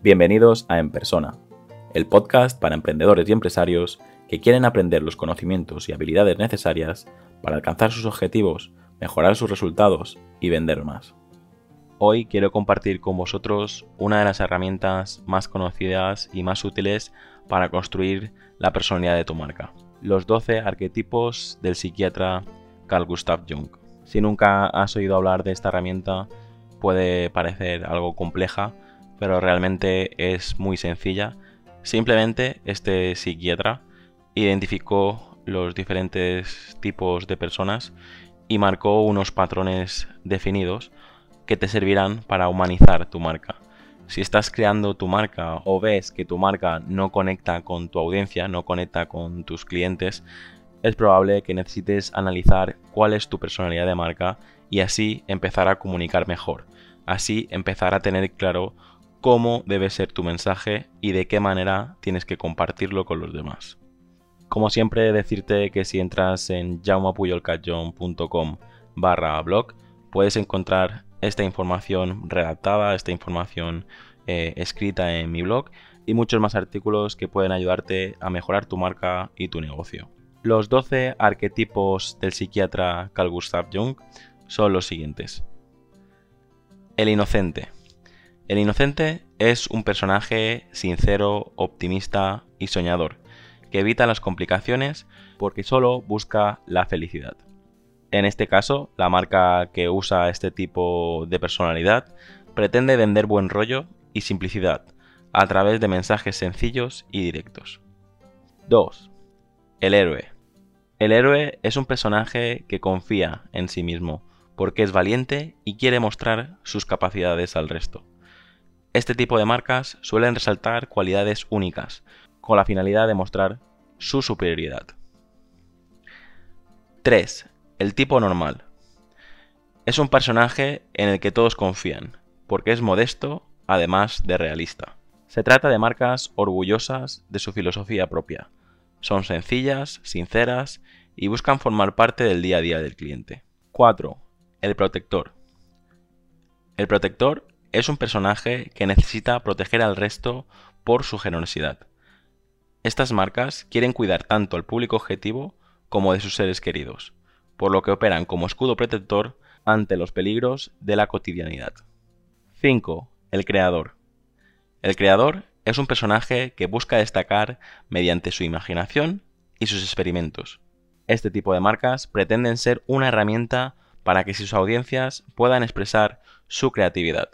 Bienvenidos a En Persona, el podcast para emprendedores y empresarios que quieren aprender los conocimientos y habilidades necesarias para alcanzar sus objetivos, mejorar sus resultados y vender más. Hoy quiero compartir con vosotros una de las herramientas más conocidas y más útiles para construir la personalidad de tu marca. Los 12 arquetipos del psiquiatra Carl Gustav Jung. Si nunca has oído hablar de esta herramienta, puede parecer algo compleja, pero realmente es muy sencilla. Simplemente este psiquiatra identificó los diferentes tipos de personas y marcó unos patrones definidos que te servirán para humanizar tu marca. Si estás creando tu marca o ves que tu marca no conecta con tu audiencia, no conecta con tus clientes, es probable que necesites analizar cuál es tu personalidad de marca y así empezar a comunicar mejor. Así empezar a tener claro cómo debe ser tu mensaje y de qué manera tienes que compartirlo con los demás. Como siempre, decirte que si entras en jaumapuyolcatjon.com barra blog, puedes encontrar esta información redactada, esta información eh, escrita en mi blog y muchos más artículos que pueden ayudarte a mejorar tu marca y tu negocio. Los 12 arquetipos del psiquiatra Carl Gustav Jung son los siguientes. El inocente. El inocente es un personaje sincero, optimista y soñador, que evita las complicaciones porque solo busca la felicidad. En este caso, la marca que usa este tipo de personalidad pretende vender buen rollo y simplicidad a través de mensajes sencillos y directos. 2. El héroe. El héroe es un personaje que confía en sí mismo, porque es valiente y quiere mostrar sus capacidades al resto. Este tipo de marcas suelen resaltar cualidades únicas, con la finalidad de mostrar su superioridad. 3. El tipo normal. Es un personaje en el que todos confían, porque es modesto, además de realista. Se trata de marcas orgullosas de su filosofía propia, son sencillas, sinceras y buscan formar parte del día a día del cliente. 4. El protector. El protector es un personaje que necesita proteger al resto por su generosidad. Estas marcas quieren cuidar tanto al público objetivo como de sus seres queridos, por lo que operan como escudo protector ante los peligros de la cotidianidad. 5. El creador. El creador es un personaje que busca destacar mediante su imaginación y sus experimentos. Este tipo de marcas pretenden ser una herramienta para que sus audiencias puedan expresar su creatividad.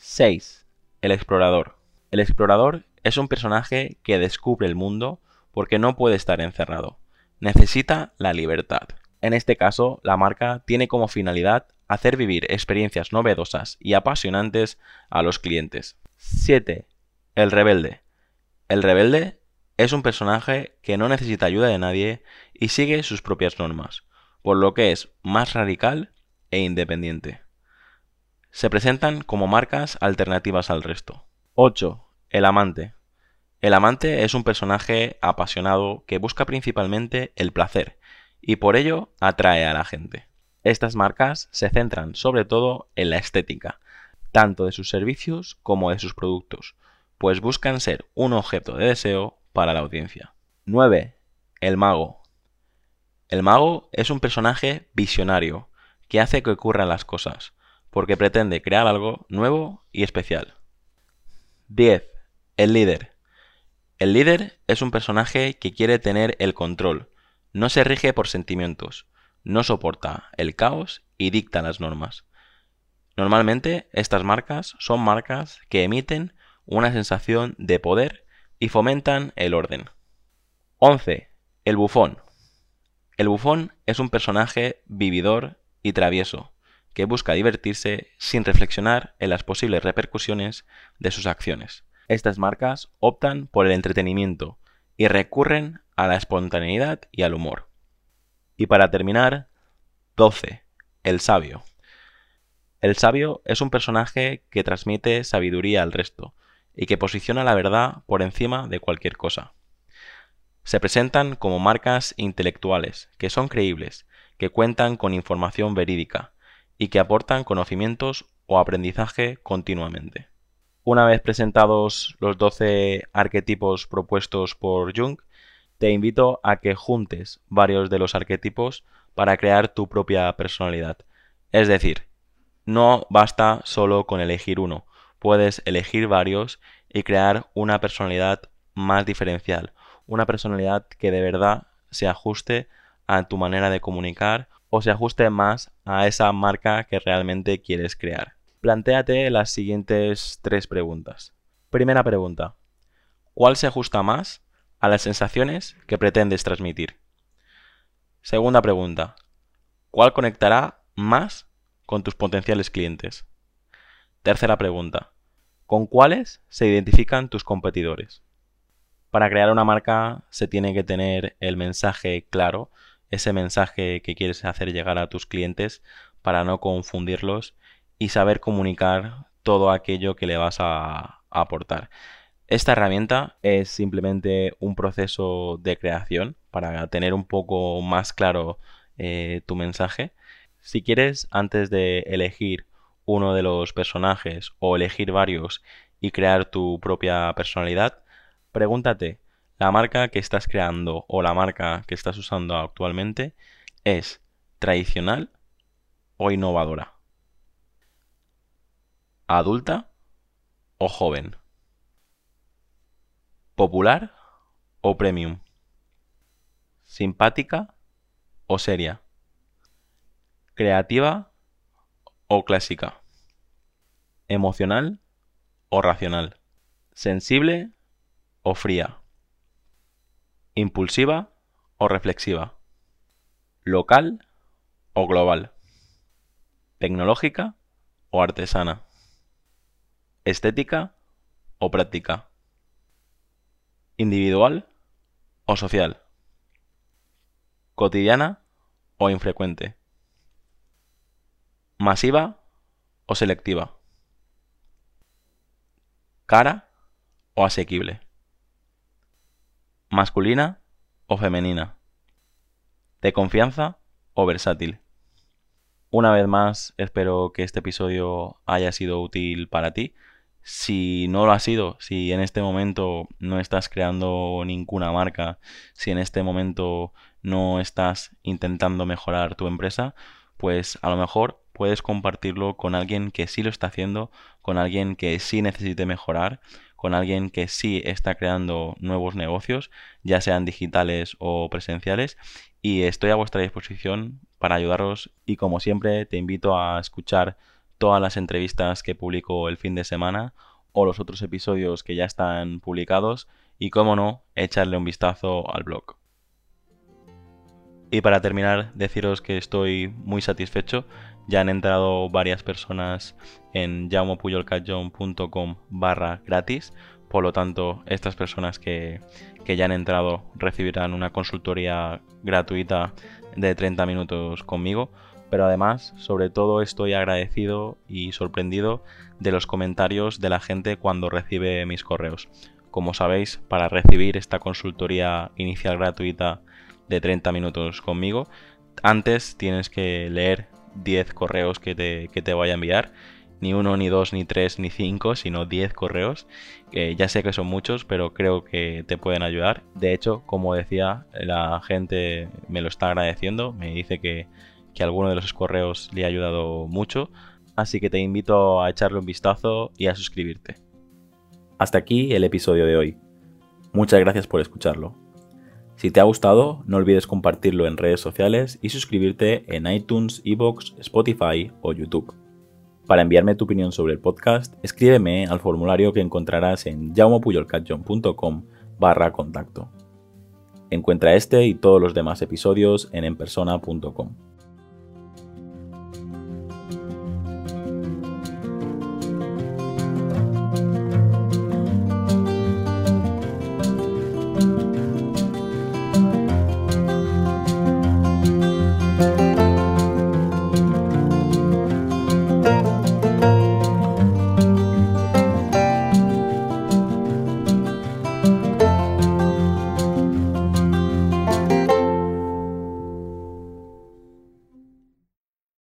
6. El explorador. El explorador es un personaje que descubre el mundo porque no puede estar encerrado. Necesita la libertad. En este caso, la marca tiene como finalidad hacer vivir experiencias novedosas y apasionantes a los clientes. 7. El rebelde. El rebelde es un personaje que no necesita ayuda de nadie y sigue sus propias normas, por lo que es más radical e independiente. Se presentan como marcas alternativas al resto. 8. El amante. El amante es un personaje apasionado que busca principalmente el placer y por ello atrae a la gente. Estas marcas se centran sobre todo en la estética, tanto de sus servicios como de sus productos, pues buscan ser un objeto de deseo para la audiencia. 9. El mago. El mago es un personaje visionario que hace que ocurran las cosas, porque pretende crear algo nuevo y especial. 10. El líder. El líder es un personaje que quiere tener el control, no se rige por sentimientos, no soporta el caos y dicta las normas. Normalmente estas marcas son marcas que emiten una sensación de poder y fomentan el orden. 11. El bufón. El bufón es un personaje vividor y travieso, que busca divertirse sin reflexionar en las posibles repercusiones de sus acciones. Estas marcas optan por el entretenimiento y recurren a la espontaneidad y al humor. Y para terminar, 12. El sabio. El sabio es un personaje que transmite sabiduría al resto, y que posiciona la verdad por encima de cualquier cosa. Se presentan como marcas intelectuales, que son creíbles, que cuentan con información verídica y que aportan conocimientos o aprendizaje continuamente. Una vez presentados los 12 arquetipos propuestos por Jung, te invito a que juntes varios de los arquetipos para crear tu propia personalidad. Es decir, no basta solo con elegir uno, puedes elegir varios y crear una personalidad más diferencial, una personalidad que de verdad se ajuste a tu manera de comunicar o se ajuste más a esa marca que realmente quieres crear. Plantéate las siguientes tres preguntas. Primera pregunta. ¿Cuál se ajusta más a las sensaciones que pretendes transmitir? Segunda pregunta. ¿Cuál conectará más con tus potenciales clientes? Tercera pregunta. ¿Con cuáles se identifican tus competidores? Para crear una marca se tiene que tener el mensaje claro, ese mensaje que quieres hacer llegar a tus clientes para no confundirlos y saber comunicar todo aquello que le vas a, aportar. Esta herramienta es simplemente un proceso de creación para tener un poco más claro eh, tu mensaje. Si quieres, antes de elegir uno de los personajes o elegir varios y crear tu propia personalidad, pregúntate, ¿la marca que estás creando o la marca que estás usando actualmente es tradicional o innovadora? ¿Adulta o joven? ¿Popular o premium? ¿Simpática o seria? ¿Creativa o clásica? ¿Emocional o racional? ¿Sensible o fría? ¿Impulsiva o reflexiva? ¿Local o global? ¿Tecnológica o artesana? ¿Estética o práctica? ¿Individual o social? ¿Cotidiana o infrecuente? ¿Masiva o selectiva? ¿Cara o asequible? ¿Masculina o femenina? ¿De confianza o versátil? Una vez más, espero que este episodio haya sido útil para ti. Si no lo ha sido, si en este momento no estás creando ninguna marca, si en este momento no estás intentando mejorar tu empresa, pues a lo mejor puedes compartirlo con alguien que sí lo está haciendo, con alguien que sí necesite mejorar, con alguien que sí está creando nuevos negocios, ya sean digitales o presenciales, y estoy a vuestra disposición para ayudaros y como siempre te invito a escuchar todas las entrevistas que publico el fin de semana o los otros episodios que ya están publicados y, como no, echarle un vistazo al blog. Y para terminar, deciros que estoy muy satisfecho. Ya han entrado varias personas en jaumopuyolcatjohn.com barra gratis. Por lo tanto, estas personas que, que ya han entrado recibirán una consultoría gratuita de 30 minutos conmigo pero además, sobre todo, estoy agradecido y sorprendido de los comentarios de la gente cuando recibe mis correos. Como sabéis, para recibir esta consultoría inicial gratuita de 30 minutos conmigo, antes tienes que leer 10 correos que te, que te voy a enviar. Ni uno, ni dos, ni tres, ni cinco, sino 10 correos. Que ya sé que son muchos, pero creo que te pueden ayudar. De hecho, como decía, la gente me lo está agradeciendo. Me dice que, que alguno de los correos le ha ayudado mucho, así que te invito a echarle un vistazo y a suscribirte. Hasta aquí el episodio de hoy. Muchas gracias por escucharlo. Si te ha gustado, no olvides compartirlo en redes sociales y suscribirte en iTunes, Evox, Spotify o YouTube. Para enviarme tu opinión sobre el podcast, escríbeme al formulario que encontrarás en jaumopuyolcatjohn.com barra contacto. Encuentra este y todos los demás episodios en enpersona.com.